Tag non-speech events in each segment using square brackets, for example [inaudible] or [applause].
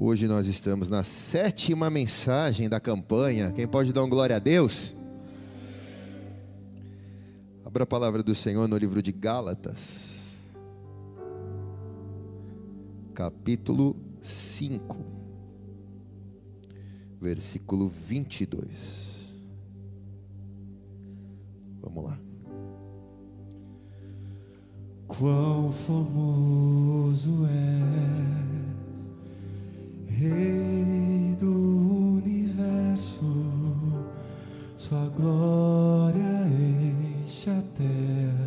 Hoje nós estamos na sétima mensagem da campanha. Quem pode dar um glória a Deus? Abra a palavra do Senhor no livro de Gálatas, capítulo 5, versículo 22. Vamos lá. Quão formoso és Rei do universo, Sua glória enche a terra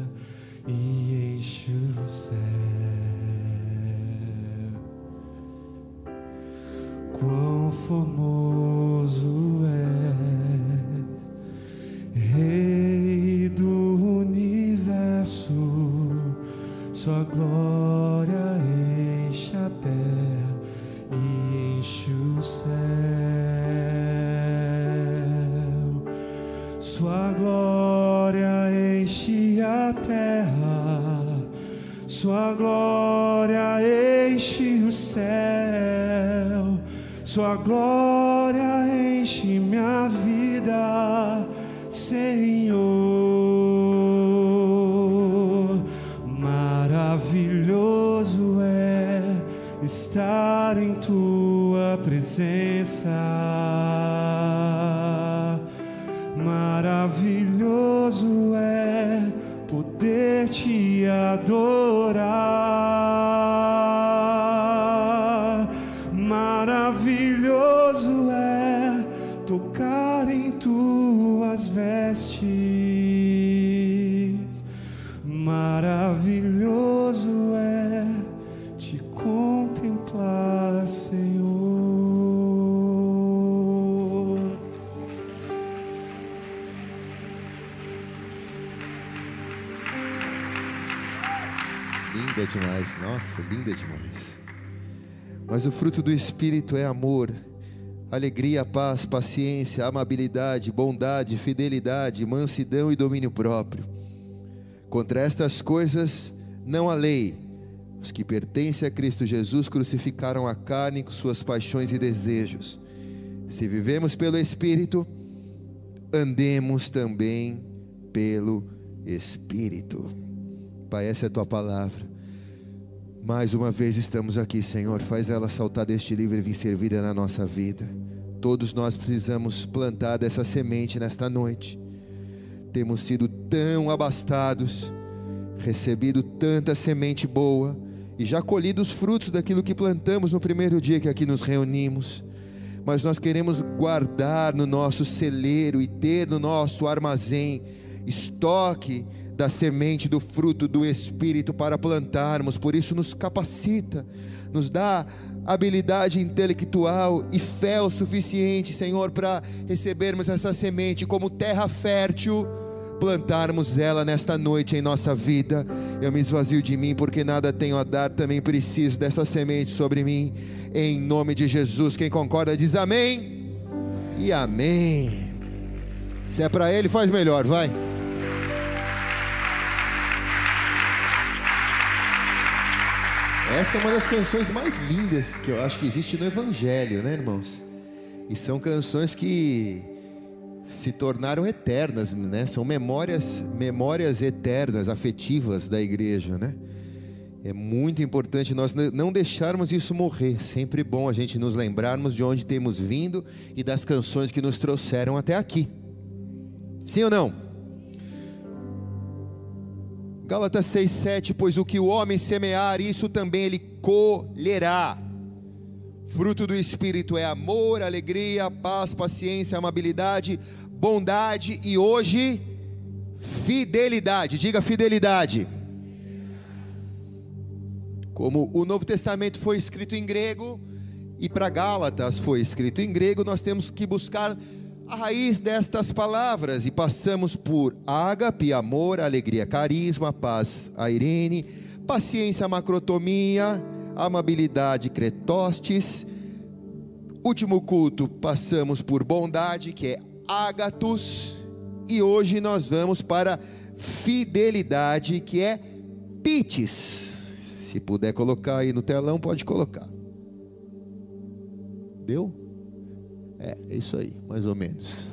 Sua glória enche minha vida, Senhor. Maravilhoso é estar em tua presença. Maravilhoso é poder te adorar. Nossa, linda demais. Mas o fruto do Espírito é amor, alegria, paz, paciência, amabilidade, bondade, fidelidade, mansidão e domínio próprio. Contra estas coisas não há lei. Os que pertencem a Cristo Jesus crucificaram a carne com suas paixões e desejos. Se vivemos pelo Espírito, andemos também pelo Espírito. Pai, essa é a tua palavra. Mais uma vez estamos aqui, Senhor. Faz ela saltar deste livro e vir servida na nossa vida. Todos nós precisamos plantar dessa semente nesta noite. Temos sido tão abastados, recebido tanta semente boa e já colhido os frutos daquilo que plantamos no primeiro dia que aqui nos reunimos. Mas nós queremos guardar no nosso celeiro e ter no nosso armazém estoque da semente do fruto do Espírito para plantarmos, por isso nos capacita, nos dá habilidade intelectual e fé o suficiente, Senhor, para recebermos essa semente como terra fértil, plantarmos ela nesta noite em nossa vida. Eu me esvazio de mim, porque nada tenho a dar, também preciso dessa semente sobre mim, em nome de Jesus. Quem concorda diz amém e amém. Se é para Ele, faz melhor, vai. Essa é uma das canções mais lindas que eu acho que existe no Evangelho, né, irmãos? E são canções que se tornaram eternas, né? São memórias, memórias eternas, afetivas da igreja, né? É muito importante nós não deixarmos isso morrer. Sempre bom a gente nos lembrarmos de onde temos vindo e das canções que nos trouxeram até aqui. Sim ou não? Gálatas 6,7: Pois o que o homem semear, isso também ele colherá. Fruto do Espírito é amor, alegria, paz, paciência, amabilidade, bondade e hoje, fidelidade. Diga fidelidade. Como o Novo Testamento foi escrito em grego e para Gálatas foi escrito em grego, nós temos que buscar a raiz destas palavras e passamos por ágape, amor, alegria, carisma, paz, a Irene, paciência, macrotomia, amabilidade, cretostes. Último culto, passamos por bondade, que é ágatos, e hoje nós vamos para fidelidade, que é pites. Se puder colocar aí no telão, pode colocar. Deu? É, é isso aí, mais ou menos.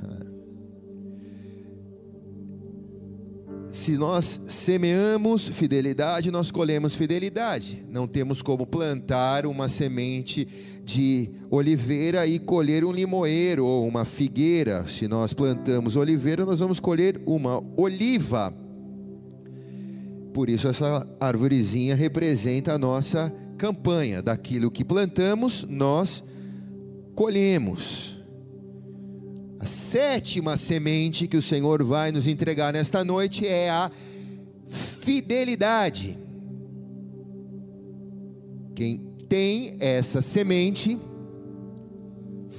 Se nós semeamos fidelidade, nós colhemos fidelidade. Não temos como plantar uma semente de oliveira e colher um limoeiro ou uma figueira. Se nós plantamos oliveira, nós vamos colher uma oliva. Por isso, essa árvorezinha representa a nossa campanha. Daquilo que plantamos, nós colhemos. A sétima semente que o Senhor vai nos entregar nesta noite é a fidelidade. Quem tem essa semente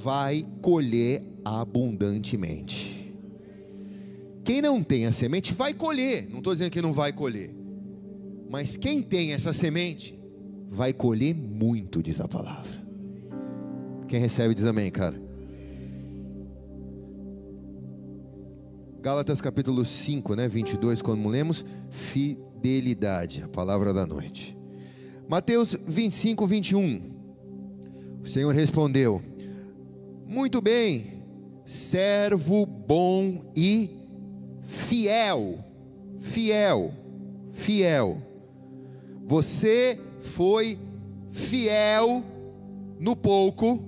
vai colher abundantemente. Quem não tem a semente vai colher, não estou dizendo que não vai colher, mas quem tem essa semente vai colher muito, diz a palavra. Quem recebe diz amém, cara. Gálatas capítulo 5, né, 22, quando lemos, fidelidade, a palavra da noite. Mateus 25, 21. O Senhor respondeu: Muito bem, servo bom e fiel, fiel, fiel. Você foi fiel no pouco,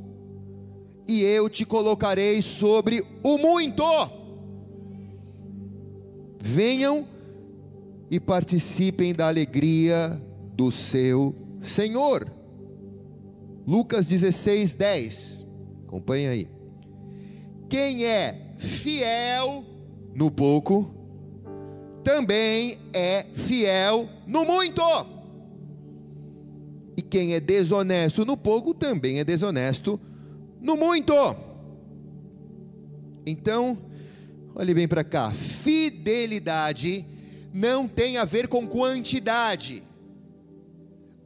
e eu te colocarei sobre o muito venham e participem da alegria do seu Senhor. Lucas 16, 10. Acompanhe aí. Quem é fiel no pouco, também é fiel no muito. E quem é desonesto no pouco, também é desonesto no muito. Então, Olhe bem para cá. Fidelidade não tem a ver com quantidade.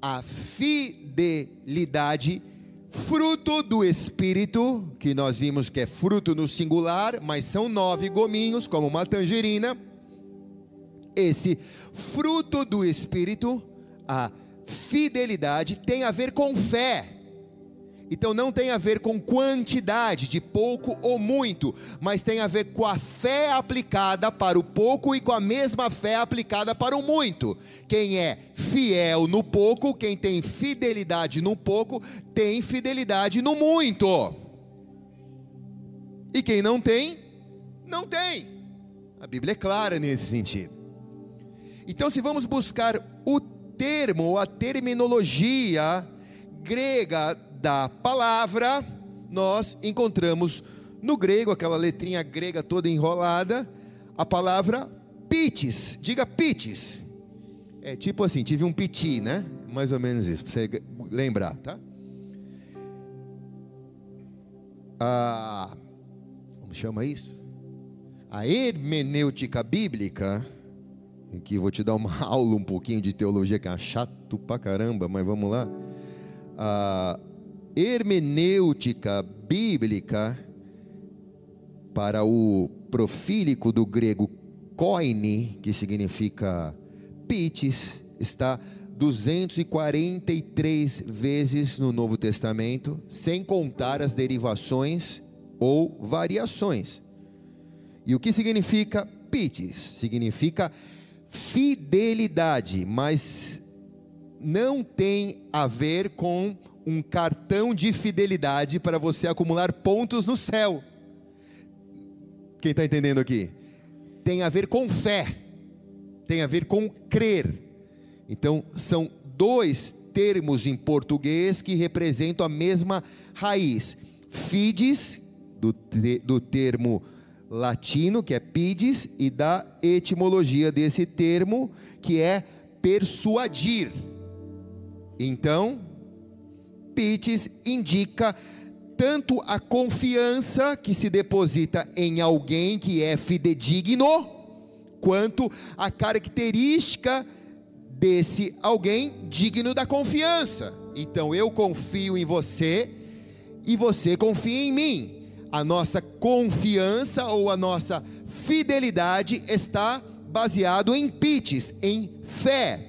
A fidelidade, fruto do Espírito, que nós vimos que é fruto no singular, mas são nove gominhos, como uma tangerina. Esse fruto do Espírito, a fidelidade, tem a ver com fé. Então não tem a ver com quantidade, de pouco ou muito, mas tem a ver com a fé aplicada para o pouco e com a mesma fé aplicada para o muito. Quem é fiel no pouco, quem tem fidelidade no pouco, tem fidelidade no muito. E quem não tem, não tem. A Bíblia é clara nesse sentido. Então, se vamos buscar o termo a terminologia grega da palavra, nós encontramos no grego, aquela letrinha grega toda enrolada, a palavra pites. Diga pites. É tipo assim, tive um piti, né? Mais ou menos isso, para você lembrar, tá? Como chama isso? A hermenêutica bíblica, em que vou te dar uma [laughs] aula um pouquinho de teologia, que é chato pra caramba, mas vamos lá. A hermenêutica bíblica para o profílico do grego koine, que significa pites, está 243 vezes no Novo Testamento, sem contar as derivações ou variações. E o que significa pites? Significa fidelidade, mas não tem a ver com um cartão de fidelidade para você acumular pontos no céu. Quem está entendendo aqui? Tem a ver com fé, tem a ver com crer. Então, são dois termos em português que representam a mesma raiz. Fides, do, do termo latino, que é pides, e da etimologia desse termo, que é persuadir. Então, Pites indica tanto a confiança que se deposita em alguém que é fidedigno, quanto a característica desse alguém digno da confiança. Então eu confio em você e você confia em mim. A nossa confiança ou a nossa fidelidade está baseado em pites, em fé.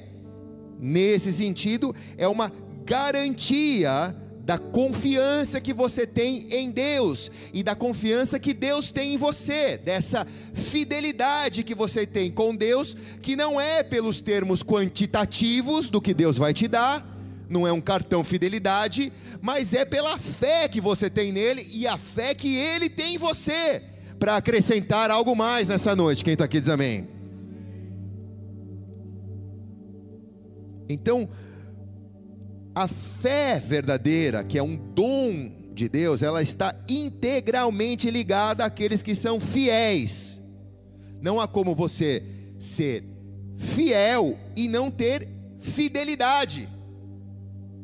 Nesse sentido, é uma garantia da confiança que você tem em Deus e da confiança que Deus tem em você, dessa fidelidade que você tem com Deus, que não é pelos termos quantitativos do que Deus vai te dar, não é um cartão fidelidade, mas é pela fé que você tem nele e a fé que ele tem em você, para acrescentar algo mais nessa noite. Quem está aqui diz amém. Então, a fé verdadeira, que é um dom de Deus, ela está integralmente ligada àqueles que são fiéis. Não há como você ser fiel e não ter fidelidade.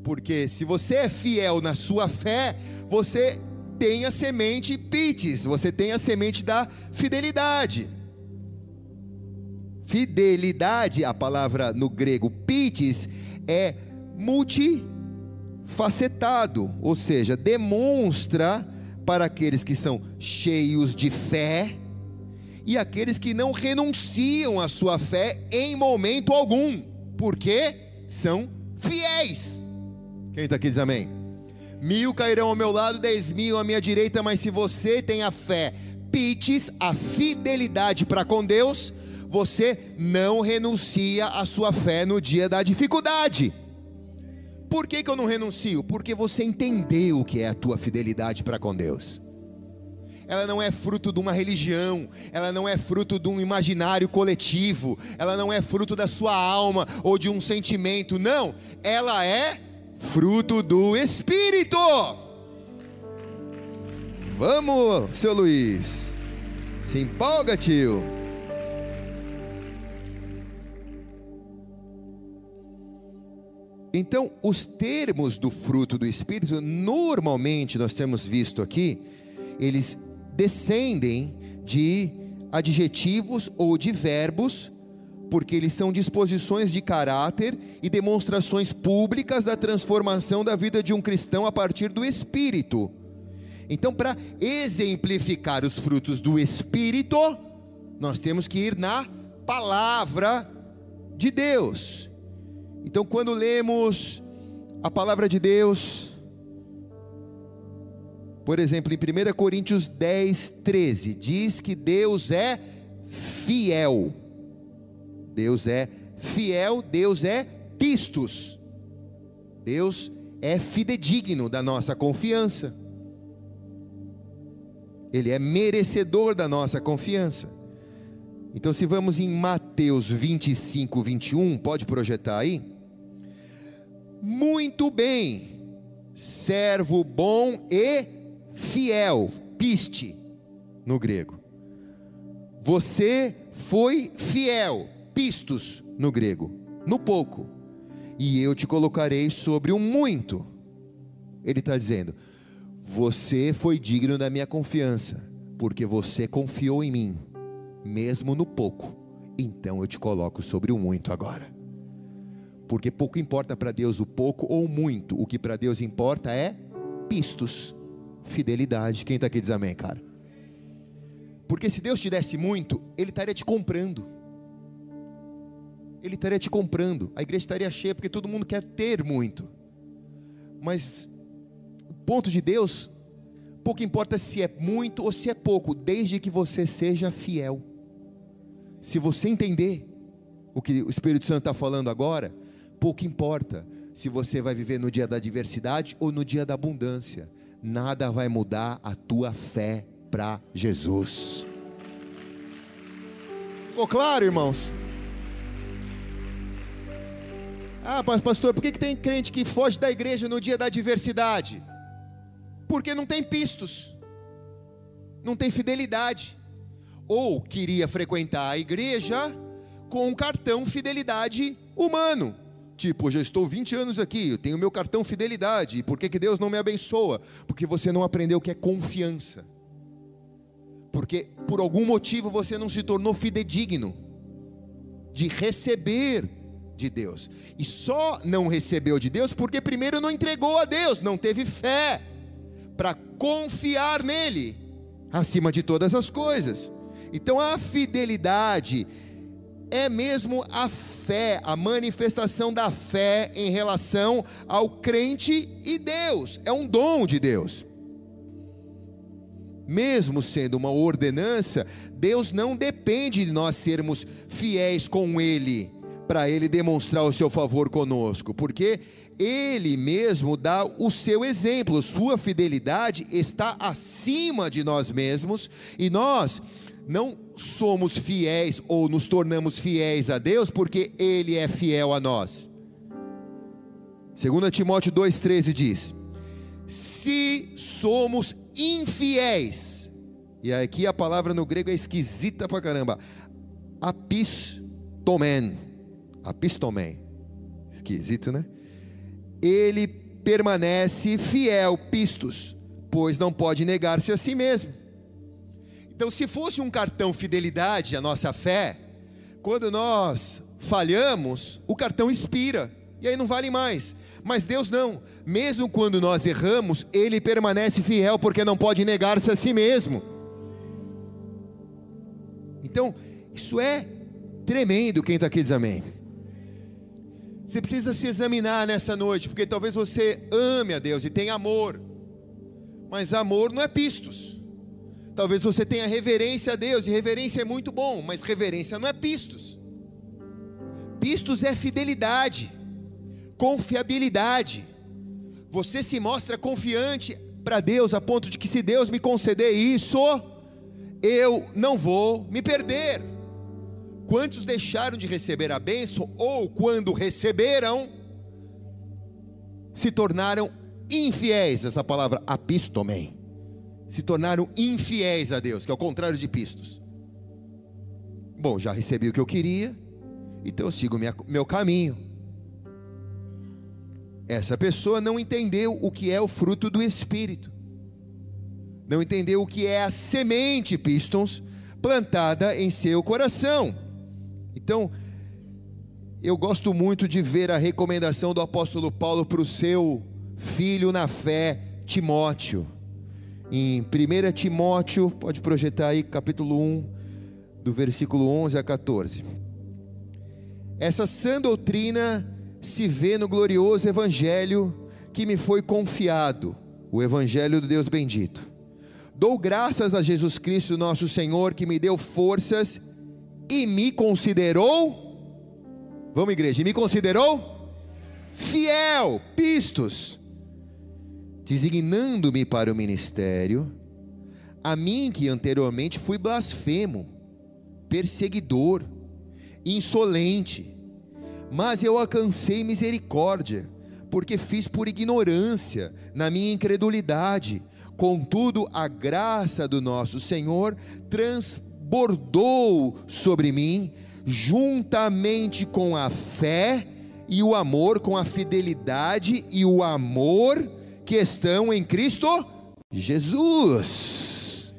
Porque se você é fiel na sua fé, você tem a semente pites, você tem a semente da fidelidade. Fidelidade, a palavra no grego pites, é multifacetado, ou seja, demonstra para aqueles que são cheios de fé e aqueles que não renunciam à sua fé em momento algum, porque são fiéis. Quem está aqui diz amém? Mil cairão ao meu lado, dez mil à minha direita, mas se você tem a fé, pites, a fidelidade para com Deus, você não renuncia à sua fé no dia da dificuldade. Por que, que eu não renuncio? Porque você entendeu o que é a tua fidelidade para com Deus. Ela não é fruto de uma religião, ela não é fruto de um imaginário coletivo, ela não é fruto da sua alma ou de um sentimento, não, ela é fruto do Espírito. Vamos, seu Luiz, se empolga, tio. Então, os termos do fruto do Espírito, normalmente nós temos visto aqui, eles descendem de adjetivos ou de verbos, porque eles são disposições de caráter e demonstrações públicas da transformação da vida de um cristão a partir do Espírito. Então, para exemplificar os frutos do Espírito, nós temos que ir na palavra de Deus. Então, quando lemos a palavra de Deus, por exemplo, em 1 Coríntios 10, 13, diz que Deus é fiel. Deus é fiel, Deus é pistos. Deus é fidedigno da nossa confiança. Ele é merecedor da nossa confiança. Então, se vamos em Mateus 25, 21, pode projetar aí? Muito bem, servo bom e fiel, piste, no grego. Você foi fiel, pistos, no grego, no pouco, e eu te colocarei sobre o muito. Ele está dizendo: Você foi digno da minha confiança, porque você confiou em mim, mesmo no pouco, então eu te coloco sobre o muito agora porque pouco importa para Deus o pouco ou muito, o que para Deus importa é pistos, fidelidade. Quem está aqui diz amém, cara? Porque se Deus te desse muito, Ele estaria te comprando. Ele estaria te comprando. A igreja estaria cheia, porque todo mundo quer ter muito. Mas o ponto de Deus, pouco importa se é muito ou se é pouco, desde que você seja fiel. Se você entender o que o Espírito Santo está falando agora, pouco importa se você vai viver no dia da adversidade ou no dia da abundância, nada vai mudar a tua fé para Jesus. Ficou claro, irmãos? Ah, pastor, por que, que tem crente que foge da igreja no dia da adversidade? Porque não tem pistos, não tem fidelidade, ou queria frequentar a igreja com um cartão fidelidade humano. Tipo, já estou 20 anos aqui, eu tenho meu cartão fidelidade. Por que, que Deus não me abençoa? Porque você não aprendeu o que é confiança. Porque por algum motivo você não se tornou fidedigno de receber de Deus. E só não recebeu de Deus porque primeiro não entregou a Deus, não teve fé para confiar nele acima de todas as coisas. Então a fidelidade é mesmo a fé a manifestação da fé em relação ao crente e Deus. É um dom de Deus. Mesmo sendo uma ordenança, Deus não depende de nós sermos fiéis com Ele, para Ele demonstrar o seu favor conosco, porque Ele mesmo dá o seu exemplo, sua fidelidade está acima de nós mesmos, e nós não somos fiéis ou nos tornamos fiéis a Deus porque Ele é fiel a nós. 2 Timóteo 2,13 diz: Se somos infiéis, e aqui a palavra no grego é esquisita pra caramba, apistomen, apistomen, esquisito, né? Ele permanece fiel, pistos, pois não pode negar-se a si mesmo. Então, se fosse um cartão fidelidade a nossa fé, quando nós falhamos, o cartão expira e aí não vale mais. Mas Deus não, mesmo quando nós erramos, Ele permanece fiel porque não pode negar-se a si mesmo. Então, isso é tremendo. Quem está aqui diz amém. Você precisa se examinar nessa noite, porque talvez você ame a Deus e tenha amor, mas amor não é pistos. Talvez você tenha reverência a Deus, e reverência é muito bom, mas reverência não é pistos. Pistos é fidelidade, confiabilidade. Você se mostra confiante para Deus a ponto de que se Deus me conceder isso, eu não vou me perder. Quantos deixaram de receber a bênção ou quando receberam se tornaram infiéis? Essa palavra apistomem se tornaram infiéis a Deus, que é o contrário de pistos. Bom, já recebi o que eu queria, então eu sigo minha, meu caminho. Essa pessoa não entendeu o que é o fruto do Espírito, não entendeu o que é a semente pistons plantada em seu coração. Então, eu gosto muito de ver a recomendação do apóstolo Paulo para o seu filho na fé, Timóteo em 1 Timóteo, pode projetar aí, capítulo 1, do versículo 11 a 14. Essa sã doutrina se vê no glorioso evangelho que me foi confiado, o evangelho do Deus bendito. Dou graças a Jesus Cristo, nosso Senhor, que me deu forças e me considerou, vamos igreja, e me considerou fiel, pistos designando-me para o ministério, a mim que anteriormente fui blasfemo, perseguidor, insolente, mas eu alcancei misericórdia, porque fiz por ignorância, na minha incredulidade. Contudo, a graça do nosso Senhor transbordou sobre mim, juntamente com a fé e o amor, com a fidelidade e o amor que estão em Cristo Jesus.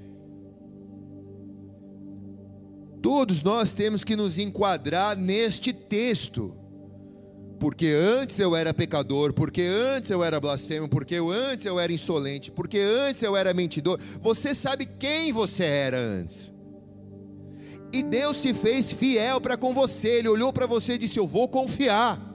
Todos nós temos que nos enquadrar neste texto. Porque antes eu era pecador, porque antes eu era blasfemo, porque antes eu era insolente, porque antes eu era mentidor. Você sabe quem você era antes. E Deus se fez fiel para com você. Ele olhou para você e disse: Eu vou confiar.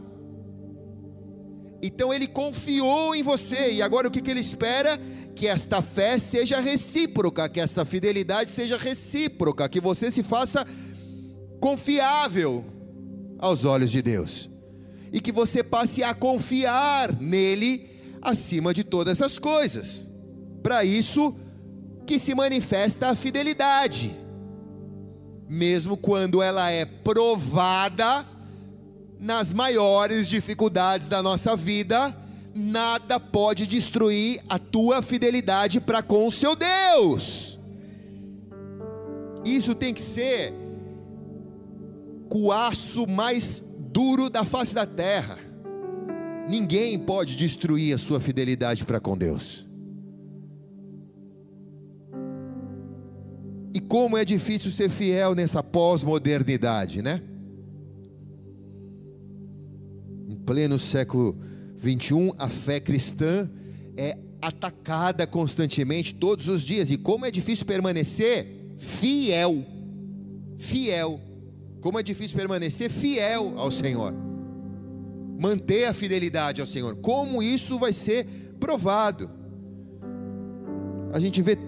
Então ele confiou em você, e agora o que, que ele espera? Que esta fé seja recíproca, que esta fidelidade seja recíproca, que você se faça confiável aos olhos de Deus, e que você passe a confiar nele acima de todas as coisas. Para isso que se manifesta a fidelidade, mesmo quando ela é provada nas maiores dificuldades da nossa vida, nada pode destruir a tua fidelidade para com o seu Deus. Isso tem que ser o aço mais duro da face da terra. Ninguém pode destruir a sua fidelidade para com Deus. E como é difícil ser fiel nessa pós-modernidade, né? Pleno século 21, a fé cristã é atacada constantemente todos os dias. E como é difícil permanecer fiel. Fiel. Como é difícil permanecer fiel ao Senhor, manter a fidelidade ao Senhor. Como isso vai ser provado? A gente vê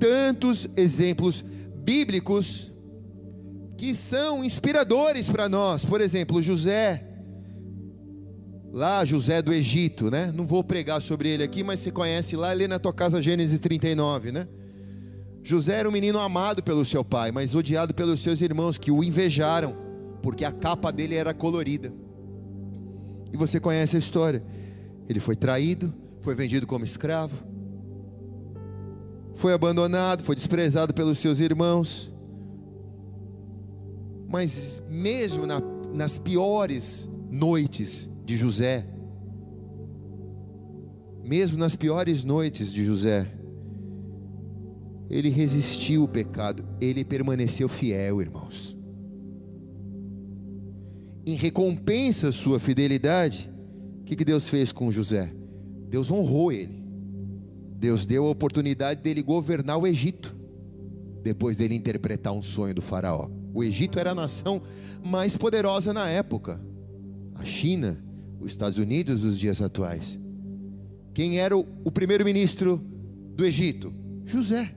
tantos exemplos bíblicos que são inspiradores para nós. Por exemplo, José, lá José do Egito, né? Não vou pregar sobre ele aqui, mas você conhece lá, lê na tua casa Gênesis 39, né? José era um menino amado pelo seu pai, mas odiado pelos seus irmãos que o invejaram, porque a capa dele era colorida. E você conhece a história. Ele foi traído, foi vendido como escravo, foi abandonado, foi desprezado pelos seus irmãos. Mas mesmo na, nas piores noites de José, mesmo nas piores noites de José, ele resistiu o pecado, ele permaneceu fiel, irmãos. Em recompensa à sua fidelidade, o que, que Deus fez com José? Deus honrou ele. Deus deu a oportunidade dele governar o Egito, depois dele interpretar um sonho do Faraó. O Egito era a nação mais poderosa na época. A China, os Estados Unidos dos dias atuais. Quem era o, o primeiro-ministro do Egito? José.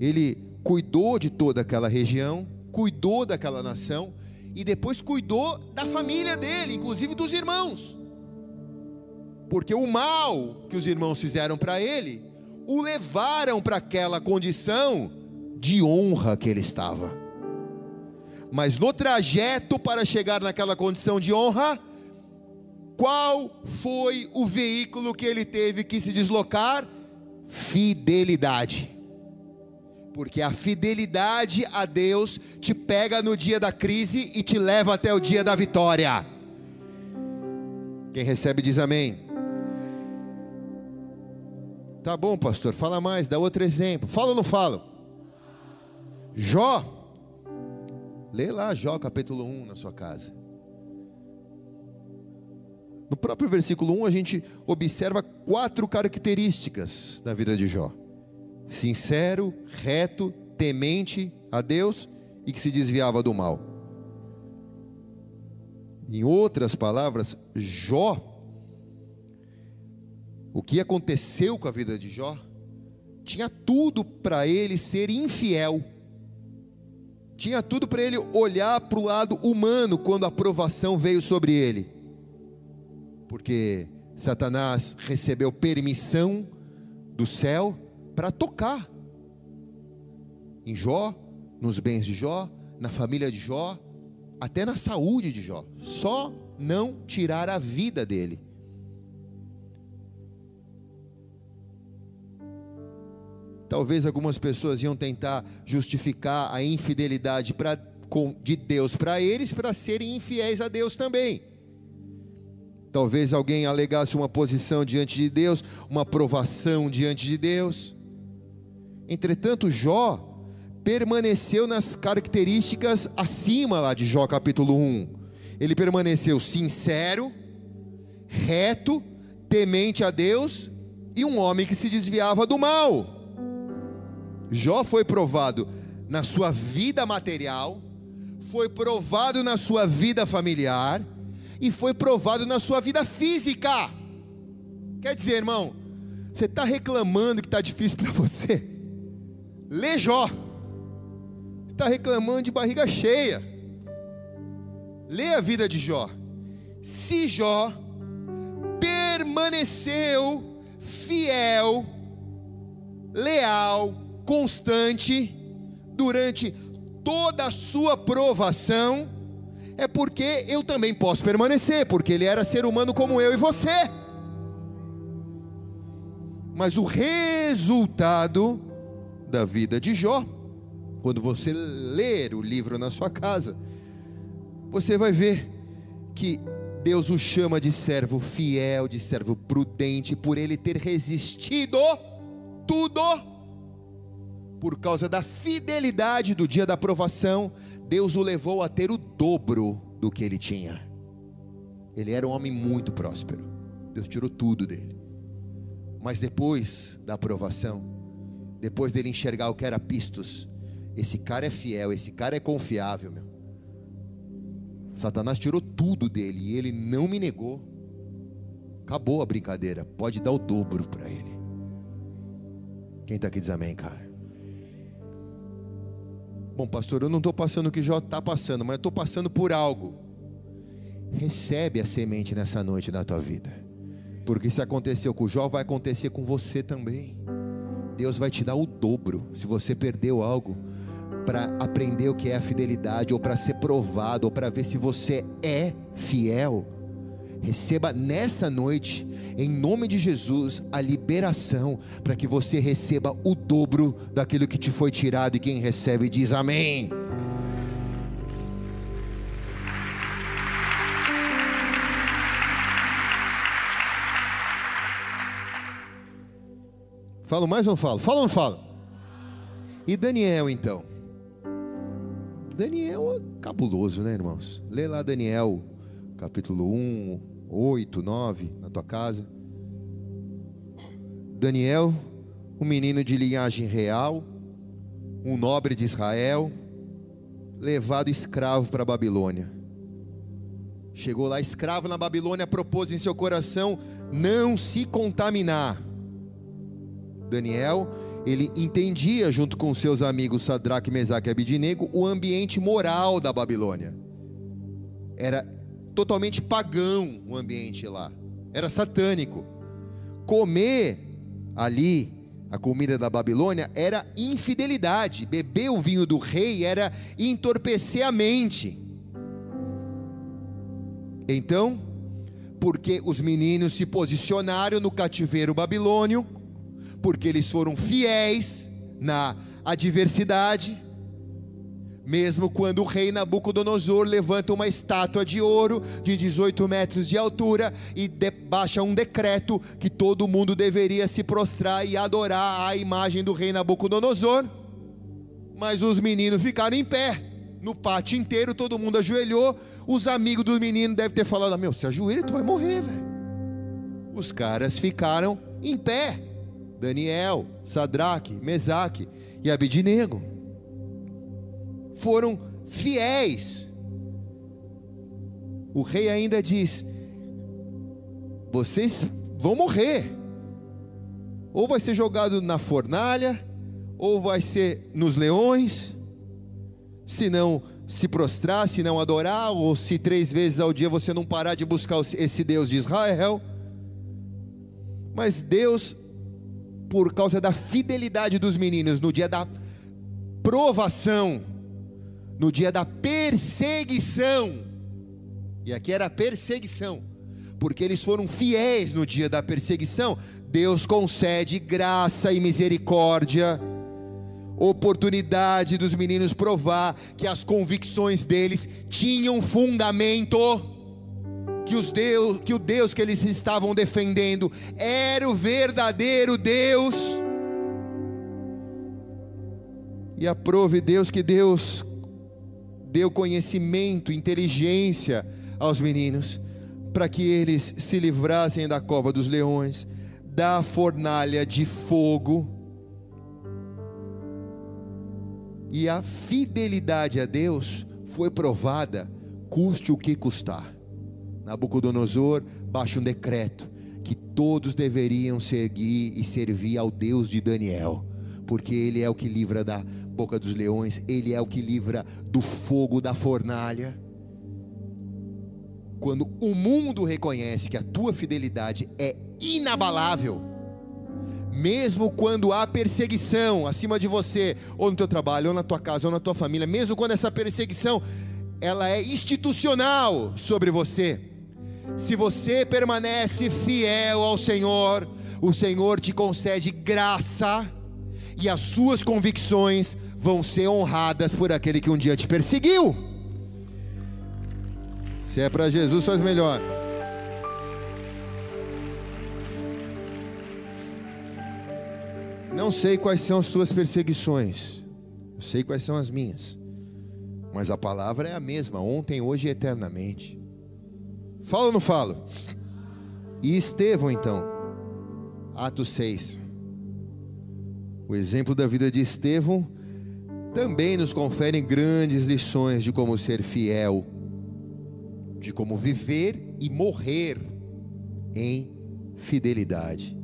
Ele cuidou de toda aquela região, cuidou daquela nação e depois cuidou da família dele, inclusive dos irmãos. Porque o mal que os irmãos fizeram para ele o levaram para aquela condição de honra que ele estava. Mas no trajeto para chegar naquela condição de honra, qual foi o veículo que ele teve que se deslocar? Fidelidade porque a fidelidade a Deus te pega no dia da crise e te leva até o dia da vitória. Quem recebe diz amém. Tá bom, pastor, fala mais, dá outro exemplo. Fala ou não fala? Jó. Lê lá Jó capítulo 1 na sua casa. No próprio versículo 1 a gente observa quatro características da vida de Jó sincero, reto, temente a Deus e que se desviava do mal. Em outras palavras, Jó, o que aconteceu com a vida de Jó, tinha tudo para ele ser infiel, tinha tudo para ele olhar para o lado humano quando a provação veio sobre ele, porque Satanás recebeu permissão do céu para tocar em Jó, nos bens de Jó, na família de Jó, até na saúde de Jó. Só não tirar a vida dele. Talvez algumas pessoas iam tentar justificar a infidelidade pra, com, de Deus para eles para serem infiéis a Deus também. Talvez alguém alegasse uma posição diante de Deus, uma provação diante de Deus. Entretanto, Jó permaneceu nas características acima lá de Jó capítulo 1. Ele permaneceu sincero, reto, temente a Deus e um homem que se desviava do mal. Jó foi provado na sua vida material, foi provado na sua vida familiar e foi provado na sua vida física. Quer dizer, irmão, você está reclamando que está difícil para você? Lê Jó. Está reclamando de barriga cheia. Lê a vida de Jó. Se Jó permaneceu fiel, leal, constante durante toda a sua provação, é porque eu também posso permanecer, porque ele era ser humano como eu e você. Mas o resultado da vida de Jó, quando você ler o livro na sua casa, você vai ver que Deus o chama de servo fiel, de servo prudente, por ele ter resistido tudo, por causa da fidelidade do dia da aprovação, Deus o levou a ter o dobro do que ele tinha. Ele era um homem muito próspero, Deus tirou tudo dele, mas depois da aprovação, depois dele enxergar o que era pistos, Esse cara é fiel, esse cara é confiável, meu. Satanás tirou tudo dele e ele não me negou. Acabou a brincadeira, pode dar o dobro para ele. Quem está aqui diz amém, cara? Bom, pastor, eu não estou passando o que Jó está passando, mas eu estou passando por algo. Recebe a semente nessa noite na tua vida, porque se aconteceu com Jó, vai acontecer com você também. Deus vai te dar o dobro. Se você perdeu algo, para aprender o que é a fidelidade, ou para ser provado, ou para ver se você é fiel, receba nessa noite, em nome de Jesus, a liberação, para que você receba o dobro daquilo que te foi tirado, e quem recebe diz amém. Falo mais ou não falo? Fala ou não falo? E Daniel então? Daniel é cabuloso, né, irmãos? Lê lá Daniel, capítulo 1, 8, 9, na tua casa. Daniel, um menino de linhagem real, um nobre de Israel, levado escravo para a Babilônia. Chegou lá escravo na Babilônia, propôs em seu coração não se contaminar. Daniel ele entendia, junto com seus amigos Sadraque, Mesaque e Abidinego, o ambiente moral da Babilônia. Era totalmente pagão o ambiente lá, era satânico. Comer ali a comida da Babilônia era infidelidade, beber o vinho do rei era entorpecer a mente. Então, porque os meninos se posicionaram no cativeiro babilônio, porque eles foram fiéis na adversidade. Mesmo quando o rei Nabucodonosor levanta uma estátua de ouro de 18 metros de altura e de, baixa um decreto que todo mundo deveria se prostrar e adorar a imagem do rei Nabucodonosor, mas os meninos ficaram em pé, no pátio inteiro, todo mundo ajoelhou. Os amigos do menino devem ter falado: Meu, se ajoelha, tu vai morrer, velho. Os caras ficaram em pé. Daniel, Sadraque, Mesaque e Abidinego. Foram fiéis. O rei ainda diz: vocês vão morrer. Ou vai ser jogado na fornalha, ou vai ser nos leões. Se não se prostrar, se não adorar, ou se três vezes ao dia você não parar de buscar esse Deus de Israel. Mas Deus por causa da fidelidade dos meninos no dia da provação, no dia da perseguição. E aqui era perseguição, porque eles foram fiéis no dia da perseguição. Deus concede graça e misericórdia, oportunidade dos meninos provar que as convicções deles tinham fundamento que, os Deus, que o Deus que eles estavam defendendo era o verdadeiro Deus. E aprove Deus que Deus deu conhecimento, inteligência aos meninos, para que eles se livrassem da cova dos leões, da fornalha de fogo. E a fidelidade a Deus foi provada, custe o que custar. Nabucodonosor baixa um decreto que todos deveriam seguir e servir ao Deus de Daniel, porque ele é o que livra da boca dos leões, ele é o que livra do fogo da fornalha. Quando o mundo reconhece que a tua fidelidade é inabalável, mesmo quando há perseguição acima de você, ou no teu trabalho, ou na tua casa, ou na tua família, mesmo quando essa perseguição ela é institucional sobre você, se você permanece fiel ao Senhor, o Senhor te concede graça e as suas convicções vão ser honradas por aquele que um dia te perseguiu. Se é para Jesus, faz melhor. Não sei quais são as tuas perseguições, eu sei quais são as minhas, mas a palavra é a mesma, ontem, hoje e eternamente. Fala ou não falo? E Estevão, então, Atos 6. O exemplo da vida de Estevão também nos conferem grandes lições de como ser fiel, de como viver e morrer em fidelidade.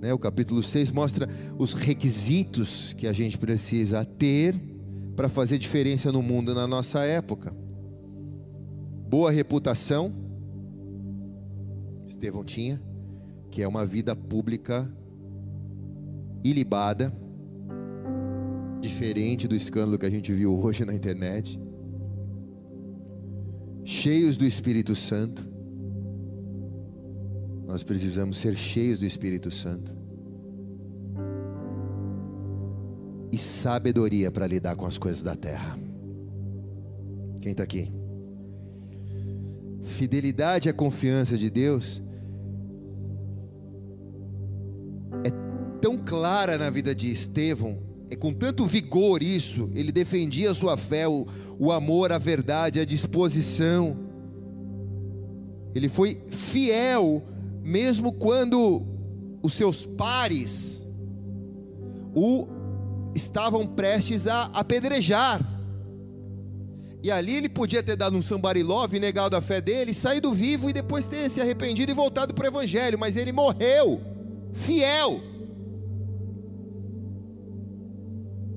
Né, o capítulo 6 mostra os requisitos que a gente precisa ter para fazer diferença no mundo na nossa época. Boa reputação, Estevão tinha, que é uma vida pública ilibada, diferente do escândalo que a gente viu hoje na internet. Cheios do Espírito Santo. Nós precisamos ser cheios do Espírito Santo. E sabedoria para lidar com as coisas da terra. Quem está aqui? Fidelidade a confiança de Deus clara na vida de Estevão, é com tanto vigor isso, ele defendia a sua fé, o, o amor, a verdade, a disposição. Ele foi fiel, mesmo quando os seus pares o estavam prestes a apedrejar. E ali ele podia ter dado um sambarilove, negado a fé dele, saído vivo e depois ter se arrependido e voltado para o evangelho, mas ele morreu fiel.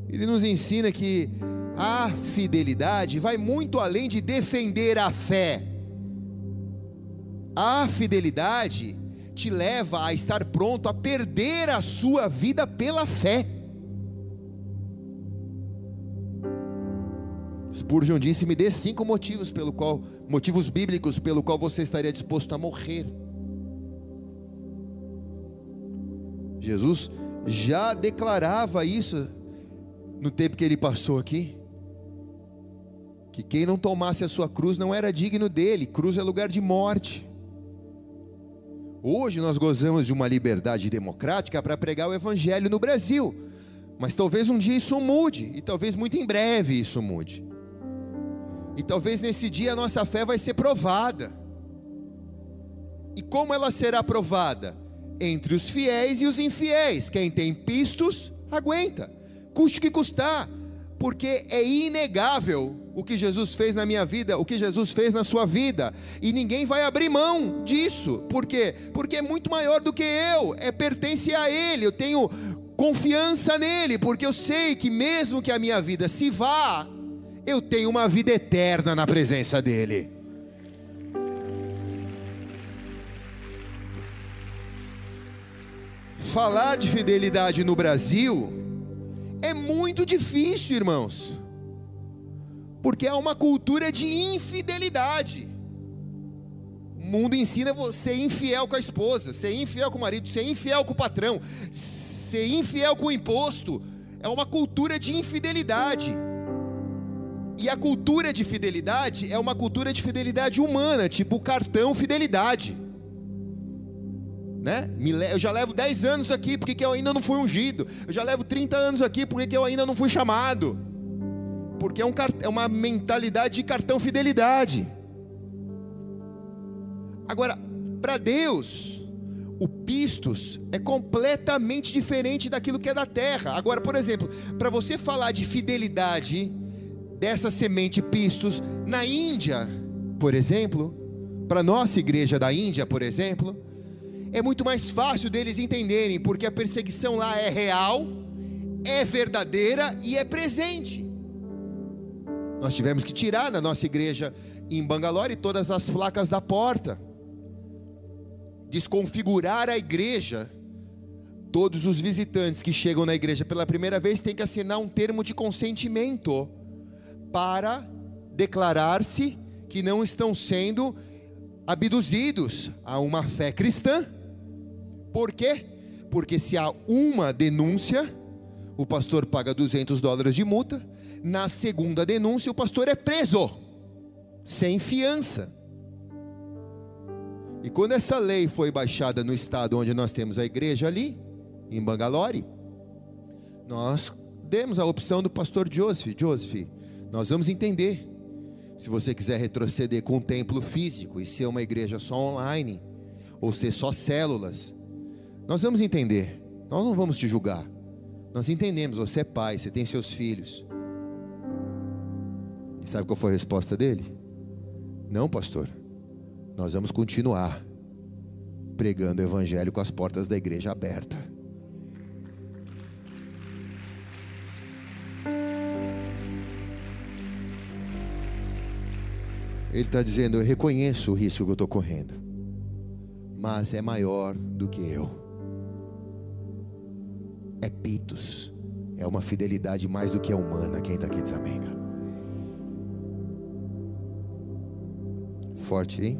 Ele nos ensina que a fidelidade vai muito além de defender a fé. A fidelidade te leva a estar pronto a perder a sua vida pela fé. Spurgeon disse: "Me dê cinco motivos pelo qual, motivos bíblicos pelo qual você estaria disposto a morrer." Jesus já declarava isso no tempo que ele passou aqui. Que quem não tomasse a sua cruz não era digno dele, cruz é lugar de morte. Hoje nós gozamos de uma liberdade democrática para pregar o evangelho no Brasil, mas talvez um dia isso mude, e talvez muito em breve isso mude. E talvez nesse dia a nossa fé vai ser provada. E como ela será provada? Entre os fiéis e os infiéis. Quem tem pistos, aguenta custe o que custar, porque é inegável o que Jesus fez na minha vida, o que Jesus fez na sua vida, e ninguém vai abrir mão disso, por quê? Porque é muito maior do que eu, é pertence a Ele, eu tenho confiança nele, porque eu sei que mesmo que a minha vida se vá, eu tenho uma vida eterna na presença dEle. Falar de fidelidade no Brasil é muito difícil, irmãos, porque é uma cultura de infidelidade. O mundo ensina você infiel com a esposa, ser infiel com o marido, ser infiel com o patrão, ser infiel com o imposto. É uma cultura de infidelidade. E a cultura de fidelidade é uma cultura de fidelidade humana, tipo cartão fidelidade né? Eu já levo 10 anos aqui, porque que eu ainda não fui ungido? Eu já levo 30 anos aqui, porque que eu ainda não fui chamado? Porque é, um, é uma mentalidade de cartão fidelidade. Agora, para Deus, o pistos é completamente diferente daquilo que é da terra. Agora, por exemplo, para você falar de fidelidade dessa semente pistos na Índia, por exemplo, para nossa igreja da Índia, por exemplo, é muito mais fácil deles entenderem, porque a perseguição lá é real, é verdadeira e é presente. Nós tivemos que tirar na nossa igreja em Bangalore todas as placas da porta, desconfigurar a igreja. Todos os visitantes que chegam na igreja pela primeira vez têm que assinar um termo de consentimento para declarar-se que não estão sendo abduzidos a uma fé cristã. Por quê? Porque se há uma denúncia, o pastor paga 200 dólares de multa. Na segunda denúncia, o pastor é preso, sem fiança. E quando essa lei foi baixada no estado onde nós temos a igreja ali, em Bangalore, nós demos a opção do pastor Joseph, Joseph, nós vamos entender. Se você quiser retroceder com um templo físico e ser uma igreja só online, ou ser só células, nós vamos entender, nós não vamos te julgar. Nós entendemos, você é pai, você tem seus filhos. E sabe qual foi a resposta dele? Não, pastor. Nós vamos continuar pregando o evangelho com as portas da igreja abertas. Ele está dizendo: Eu reconheço o risco que eu estou correndo, mas é maior do que eu. É pitos, é uma fidelidade mais do que humana. Quem está aqui diz amém. Forte, hein?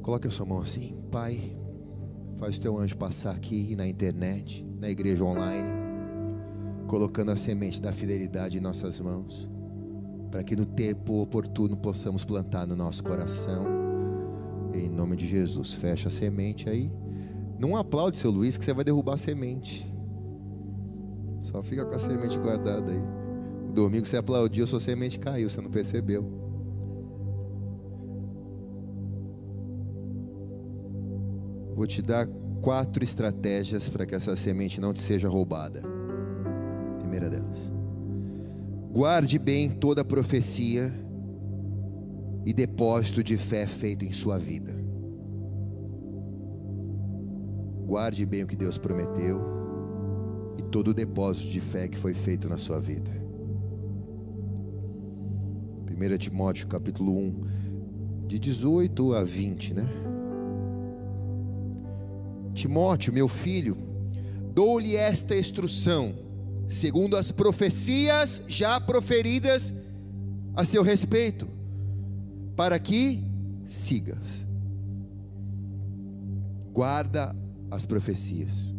Coloque a sua mão assim, Pai. Faz o teu anjo passar aqui na internet, na igreja online, colocando a semente da fidelidade em nossas mãos, para que no tempo oportuno possamos plantar no nosso coração. Em nome de Jesus, fecha a semente aí. Não aplaude seu Luiz, que você vai derrubar a semente. Só fica com a semente guardada aí. Domingo você aplaudiu, sua semente caiu, você não percebeu. Vou te dar quatro estratégias para que essa semente não te seja roubada. Primeira delas. Guarde bem toda a profecia e depósito de fé feito em sua vida. Guarde bem o que Deus prometeu e todo o depósito de fé que foi feito na sua vida. 1 Timóteo capítulo 1, de 18 a 20, né? Timóteo, meu filho, dou-lhe esta instrução, segundo as profecias já proferidas a seu respeito, para que sigas. Guarda as profecias.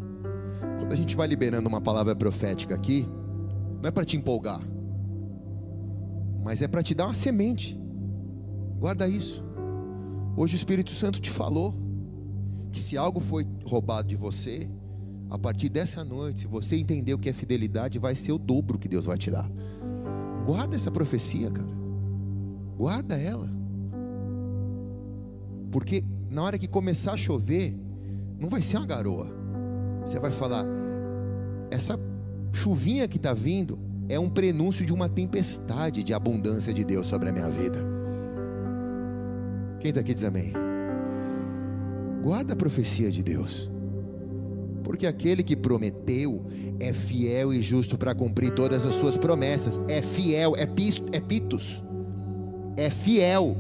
Quando a gente vai liberando uma palavra profética aqui, não é para te empolgar, mas é para te dar uma semente. Guarda isso. Hoje o Espírito Santo te falou que se algo foi roubado de você, a partir dessa noite, se você entender o que é fidelidade, vai ser o dobro que Deus vai te dar. Guarda essa profecia, cara. Guarda ela. Porque na hora que começar a chover, não vai ser uma garoa. Você vai falar: essa chuvinha que está vindo é um prenúncio de uma tempestade de abundância de Deus sobre a minha vida. Quem está aqui diz amém? Guarda a profecia de Deus. Porque aquele que prometeu é fiel e justo para cumprir todas as suas promessas. É fiel, é, pisto, é pitos. É fiel,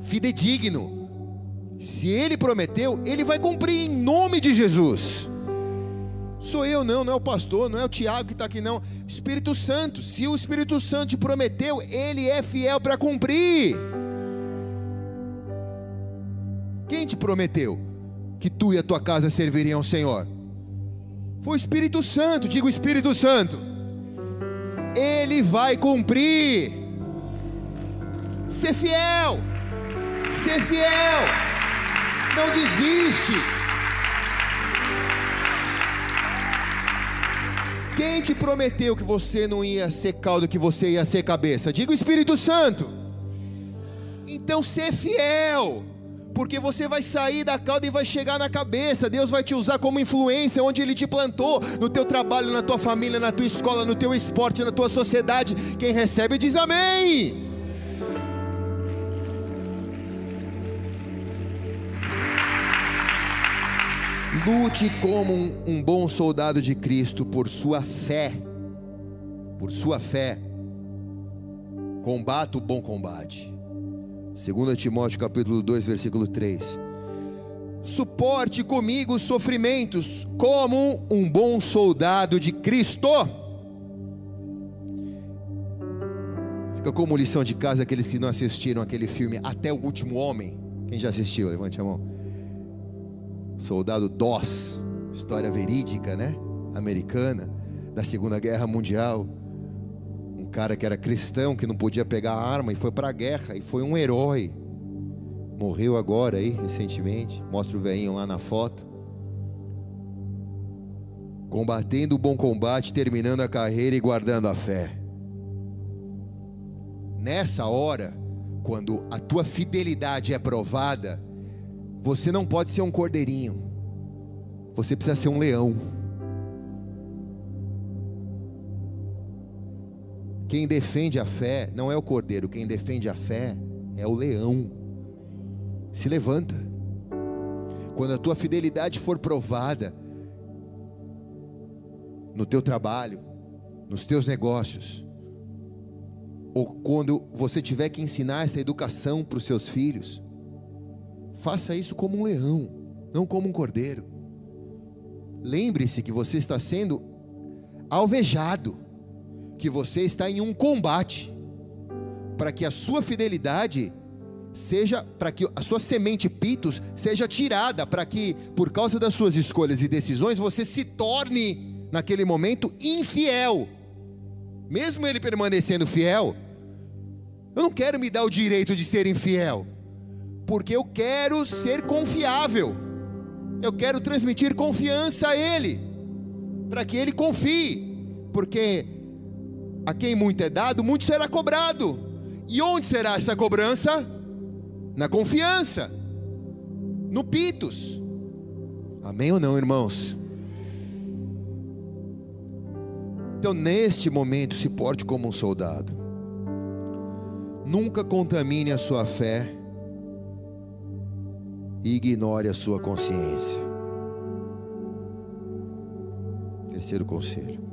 fidedigno. Se ele prometeu, ele vai cumprir em nome de Jesus. Sou eu, não, não é o pastor, não é o Tiago que está aqui, não. Espírito Santo, se o Espírito Santo te prometeu, ele é fiel para cumprir. Quem te prometeu que tu e a tua casa serviriam ao Senhor? Foi o Espírito Santo, diga o Espírito Santo. Ele vai cumprir. Ser fiel. Ser fiel. Não desiste. Quem te prometeu que você não ia ser caldo, que você ia ser cabeça? Diga o Espírito Santo. Então ser fiel porque você vai sair da cauda e vai chegar na cabeça. Deus vai te usar como influência onde Ele te plantou, no teu trabalho, na tua família, na tua escola, no teu esporte, na tua sociedade. Quem recebe diz amém. Lute como um, um bom soldado de Cristo por sua fé. Por sua fé. Combata o bom combate 2 Timóteo capítulo 2, versículo 3. Suporte comigo os sofrimentos como um bom soldado de Cristo. Fica como lição de casa aqueles que não assistiram aquele filme Até o Último Homem. Quem já assistiu? Levante a mão. Soldado Doss, história verídica, né? Americana, da Segunda Guerra Mundial cara que era cristão, que não podia pegar arma e foi para a guerra e foi um herói. Morreu agora aí, recentemente. Mostra o velhinho lá na foto. Combatendo o bom combate, terminando a carreira e guardando a fé. nessa hora, quando a tua fidelidade é provada, você não pode ser um cordeirinho, você precisa ser um leão. Quem defende a fé não é o cordeiro, quem defende a fé é o leão. Se levanta. Quando a tua fidelidade for provada no teu trabalho, nos teus negócios, ou quando você tiver que ensinar essa educação para os seus filhos, faça isso como um leão, não como um cordeiro. Lembre-se que você está sendo alvejado, que você está em um combate, para que a sua fidelidade seja, para que a sua semente pitos seja tirada, para que por causa das suas escolhas e decisões você se torne naquele momento infiel. Mesmo ele permanecendo fiel, eu não quero me dar o direito de ser infiel, porque eu quero ser confiável, eu quero transmitir confiança a Ele, para que Ele confie, porque a quem muito é dado, muito será cobrado, e onde será essa cobrança? Na confiança, no pitos, amém ou não, irmãos? Então, neste momento, se porte como um soldado. Nunca contamine a sua fé e ignore a sua consciência. Terceiro conselho.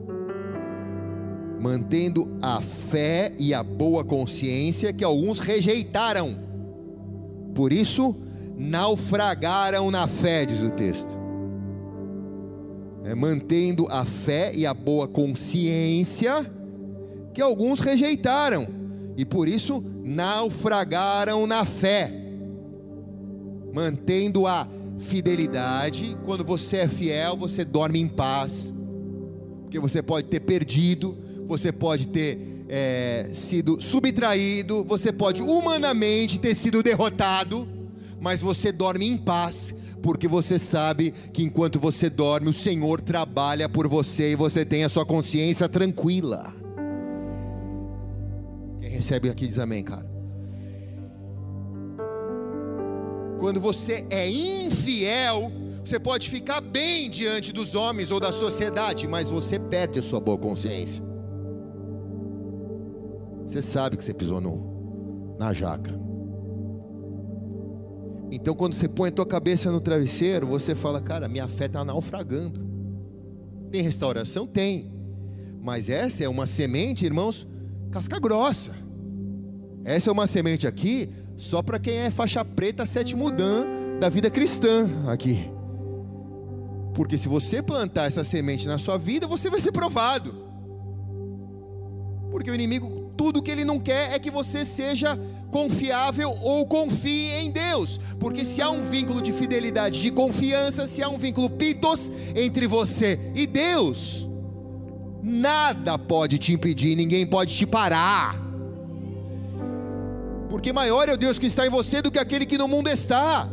Mantendo a fé e a boa consciência que alguns rejeitaram. Por isso, naufragaram na fé, diz o texto é, mantendo a fé e a boa consciência que alguns rejeitaram e por isso naufragaram na fé, mantendo a fidelidade. Quando você é fiel, você dorme em paz, porque você pode ter perdido, você pode ter é, sido subtraído, você pode humanamente ter sido derrotado, mas você dorme em paz, porque você sabe que enquanto você dorme, o Senhor trabalha por você e você tem a sua consciência tranquila. Quem recebe aqui diz amém, cara. Quando você é infiel, você pode ficar bem diante dos homens ou da sociedade, mas você perde a sua boa consciência. Você sabe que você pisou no, na jaca. Então, quando você põe a tua cabeça no travesseiro, você fala, cara, minha fé está naufragando. Tem restauração? Tem. Mas essa é uma semente, irmãos, casca grossa. Essa é uma semente aqui só para quem é faixa preta, sétimo dan da vida cristã aqui. Porque se você plantar essa semente na sua vida, você vai ser provado. Porque o inimigo, tudo que ele não quer é que você seja confiável ou confie em Deus, porque se há um vínculo de fidelidade, de confiança, se há um vínculo pitos entre você e Deus, nada pode te impedir, ninguém pode te parar, porque maior é o Deus que está em você do que aquele que no mundo está.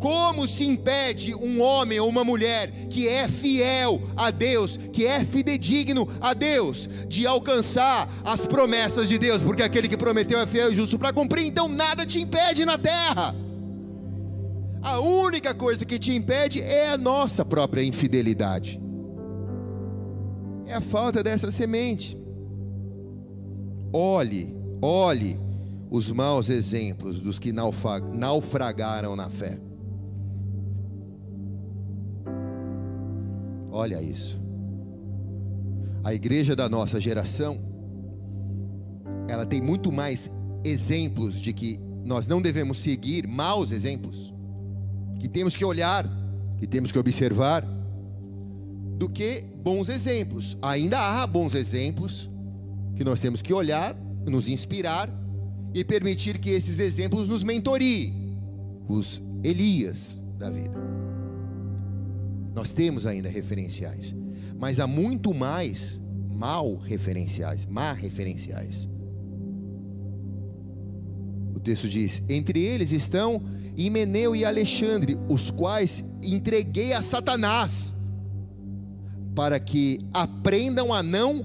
Como se impede um homem ou uma mulher que é fiel a Deus, que é fidedigno a Deus, de alcançar as promessas de Deus? Porque aquele que prometeu é fiel e justo para cumprir, então nada te impede na terra. A única coisa que te impede é a nossa própria infidelidade, é a falta dessa semente. Olhe, olhe os maus exemplos dos que naufragaram na fé. Olha isso. A igreja da nossa geração, ela tem muito mais exemplos de que nós não devemos seguir maus exemplos, que temos que olhar, que temos que observar, do que bons exemplos. Ainda há bons exemplos que nós temos que olhar, nos inspirar e permitir que esses exemplos nos mentoriem os Elias da vida. Nós temos ainda referenciais, mas há muito mais mal referenciais, má referenciais. O texto diz: Entre eles estão Himeneu e Alexandre, os quais entreguei a Satanás, para que aprendam a não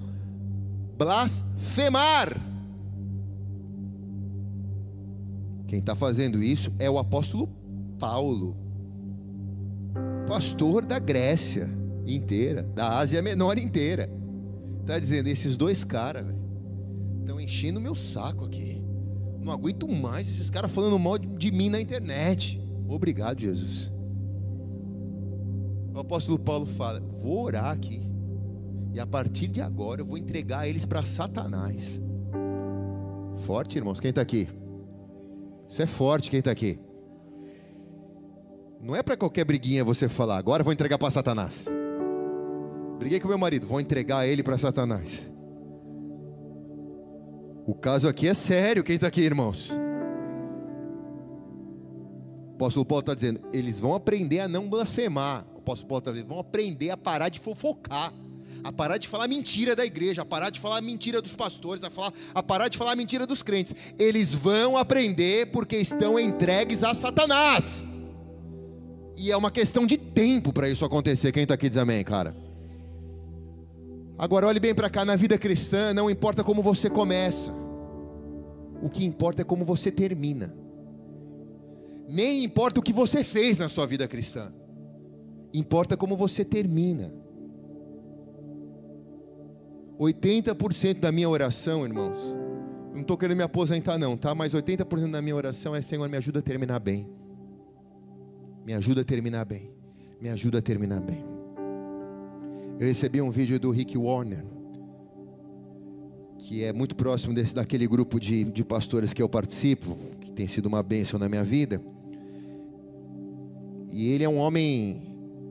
blasfemar. Quem está fazendo isso é o apóstolo Paulo, pastor da Grécia inteira, da Ásia Menor inteira. Está dizendo: esses dois caras estão enchendo meu saco aqui. Não aguento mais esses caras falando mal de mim na internet. Obrigado, Jesus. O apóstolo Paulo fala: Vou orar aqui. E a partir de agora eu vou entregar eles para Satanás. Forte, irmãos. Quem está aqui? Isso é forte, quem está aqui? Não é para qualquer briguinha você falar, agora vou entregar para Satanás. Briguei com meu marido, vou entregar ele para Satanás. O caso aqui é sério, quem está aqui, irmãos? O apóstolo Paulo está dizendo, eles vão aprender a não blasfemar. O apóstolo Paulo está dizendo, vão aprender a parar de fofocar a parar de falar mentira da igreja, a parar de falar mentira dos pastores, a, falar, a parar de falar mentira dos crentes. Eles vão aprender porque estão entregues a Satanás. E é uma questão de tempo para isso acontecer. Quem está aqui diz amém, cara. Agora olhe bem para cá, na vida cristã não importa como você começa. O que importa é como você termina. Nem importa o que você fez na sua vida cristã. Importa como você termina. 80% da minha oração, irmãos, não estou querendo me aposentar não, tá? Mas 80% da minha oração é Senhor, me ajuda a terminar bem. Me ajuda a terminar bem. Me ajuda a terminar bem. Eu recebi um vídeo do Rick Warner, que é muito próximo desse, daquele grupo de, de pastores que eu participo, que tem sido uma bênção na minha vida. E ele é um homem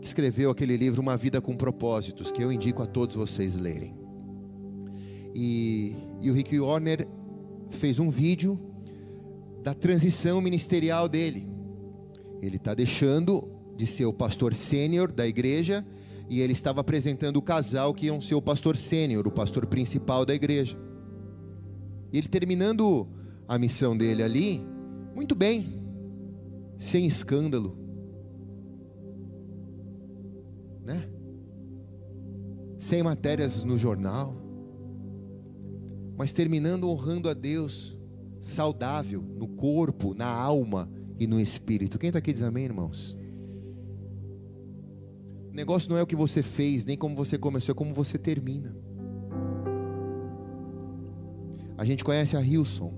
que escreveu aquele livro Uma Vida com Propósitos, que eu indico a todos vocês lerem. E, e o Rick Warner fez um vídeo da transição ministerial dele. Ele está deixando de ser o pastor sênior da igreja e ele estava apresentando o casal que iam ser o pastor sênior, o pastor principal da igreja. E ele terminando a missão dele ali, muito bem, sem escândalo, né? Sem matérias no jornal mas terminando honrando a Deus, saudável no corpo, na alma e no espírito. Quem está aqui diz amém, irmãos? O negócio não é o que você fez, nem como você começou, é como você termina. A gente conhece a Hilson,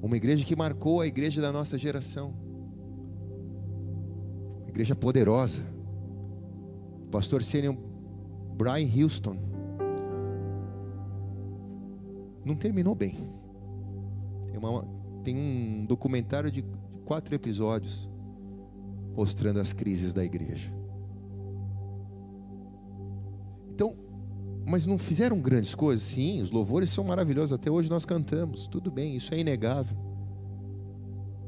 uma igreja que marcou a igreja da nossa geração, uma igreja poderosa. O pastor Sênior Brian Houston não terminou bem. Tem, uma, tem um documentário de quatro episódios mostrando as crises da igreja. Então, mas não fizeram grandes coisas? Sim, os louvores são maravilhosos, até hoje nós cantamos, tudo bem, isso é inegável.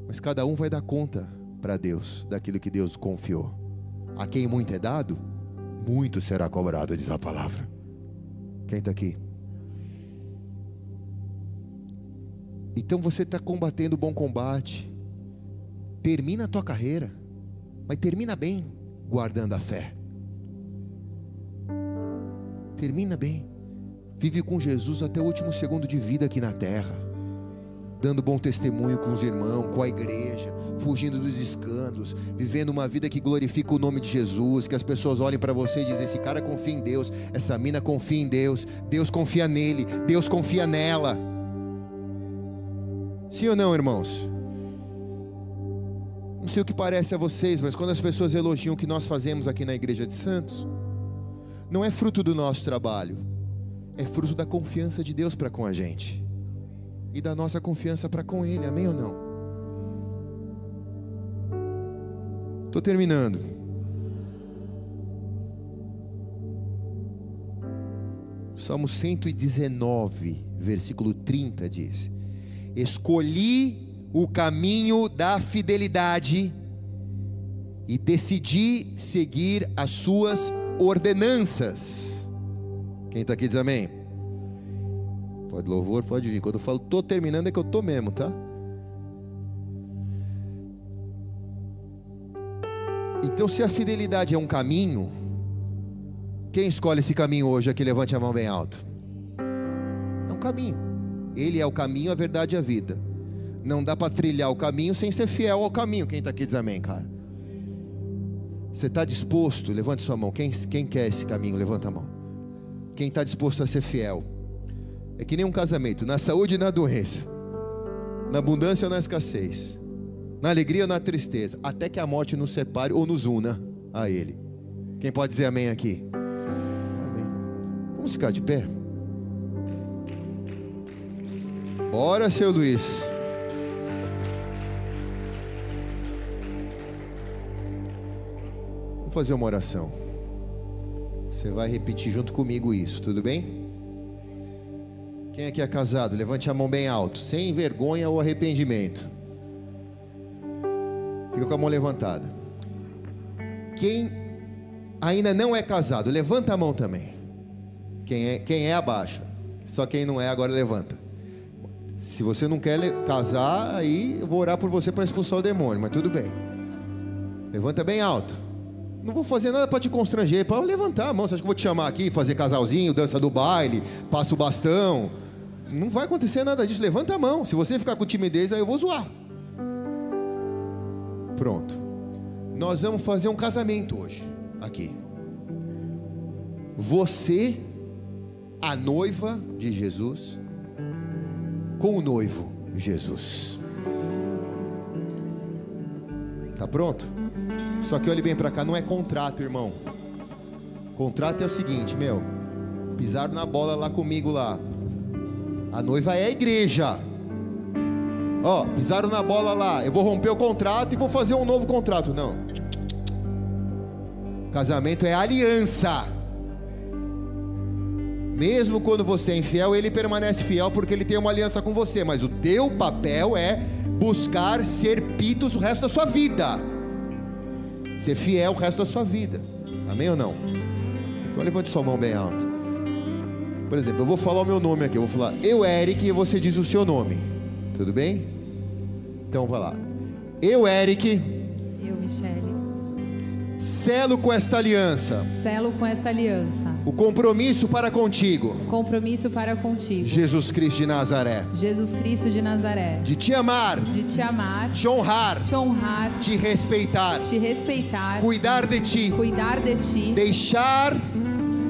Mas cada um vai dar conta para Deus daquilo que Deus confiou. A quem muito é dado, muito será cobrado, diz a palavra. Quem está aqui? Então você está combatendo o bom combate. Termina a tua carreira, mas termina bem, guardando a fé. Termina bem. Vive com Jesus até o último segundo de vida aqui na terra, dando bom testemunho com os irmãos, com a igreja, fugindo dos escândalos, vivendo uma vida que glorifica o nome de Jesus, que as pessoas olhem para você e dizem: esse cara confia em Deus, essa mina confia em Deus, Deus confia nele, Deus confia nela. Sim ou não, irmãos? Não sei o que parece a vocês, mas quando as pessoas elogiam o que nós fazemos aqui na Igreja de Santos, não é fruto do nosso trabalho, é fruto da confiança de Deus para com a gente e da nossa confiança para com Ele, amém ou não? Estou terminando. Salmo 119, versículo 30 diz: escolhi o caminho da fidelidade e decidi seguir as suas ordenanças. Quem está aqui diz amém? Pode louvor, pode vir. Quando eu falo estou terminando, é que eu estou mesmo, tá? Então, se a fidelidade é um caminho, quem escolhe esse caminho hoje aqui? Levante a mão bem alto. É um caminho. Ele é o caminho, a verdade e a vida. Não dá para trilhar o caminho sem ser fiel ao caminho. Quem está aqui diz amém, cara. Você está disposto? Levante sua mão. Quem, quem quer esse caminho? Levanta a mão. Quem está disposto a ser fiel? É que nem um casamento, na saúde e na doença, na abundância ou na escassez, na alegria ou na tristeza, até que a morte nos separe ou nos una a Ele. Quem pode dizer amém aqui? Amém. Vamos ficar de pé? Bora, seu Luiz. Vamos fazer uma oração. Você vai repetir junto comigo isso, tudo bem? Quem aqui é casado? Levante a mão bem alto, sem vergonha ou arrependimento. Fica com a mão levantada. Quem ainda não é casado, levanta a mão também. Quem é, quem é abaixa. Só quem não é agora levanta. Se você não quer casar, aí eu vou orar por você para expulsar o demônio, mas tudo bem. Levanta bem alto. Não vou fazer nada para te constranger, para levantar a mão. Você acha que eu vou te chamar aqui, fazer casalzinho, dança do baile, passa o bastão? Não vai acontecer nada disso. Levanta a mão. Se você ficar com timidez, aí eu vou zoar. Pronto. Nós vamos fazer um casamento hoje, aqui. Você, a noiva de Jesus, com o noivo Jesus. Tá pronto? Só que olhe bem para cá, não é contrato, irmão. Contrato é o seguinte, meu. Pisaram na bola lá comigo lá. A noiva é a igreja. Ó, pisaram na bola lá. Eu vou romper o contrato e vou fazer um novo contrato. Não. Casamento é aliança. Mesmo quando você é infiel, ele permanece fiel porque ele tem uma aliança com você. Mas o teu papel é buscar ser pitos o resto da sua vida. Ser fiel o resto da sua vida. Amém ou não? Então levante sua mão bem alto. Por exemplo, eu vou falar o meu nome aqui. Eu vou falar eu, Eric, e você diz o seu nome. Tudo bem? Então vai lá. Eu, Eric. Eu, Michele. Selo com esta aliança. Selo com esta aliança. O compromisso para contigo. Compromisso para contigo. Jesus Cristo de Nazaré. Jesus Cristo de Nazaré. De te amar. De te amar. Te honrar. Te honrar. Te respeitar. Te respeitar. Cuidar de ti. Cuidar de ti. Deixar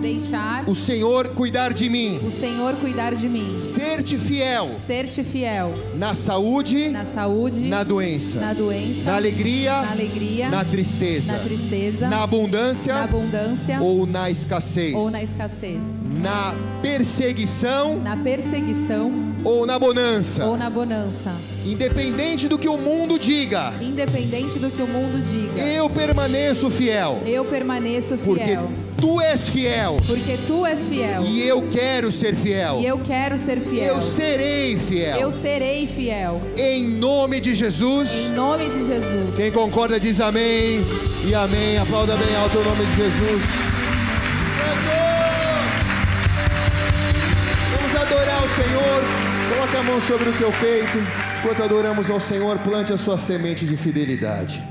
deixar o Senhor cuidar de mim. O Senhor cuidar de mim. Ser-te fiel. Ser-te fiel. Na saúde, na saúde, na doença, na doença, na alegria, na alegria, na tristeza, na tristeza, na abundância, na abundância ou na escassez. Ou na escassez. Na perseguição, na perseguição ou na bonança. Ou na bonança. Independente do que o mundo diga. Independente do que o mundo diga. Eu permaneço fiel. Eu permaneço fiel. Porque tu és fiel. Porque tu és fiel. E eu quero ser fiel. E eu quero ser fiel. Eu serei fiel. Eu serei fiel. Em nome de Jesus. Em nome de Jesus. Quem concorda diz amém e amém. Aplauda bem alto o nome de Jesus. Senhor! Vamos adorar o Senhor. Coloque a mão sobre o teu peito. Enquanto adoramos ao Senhor, plante a sua semente de fidelidade.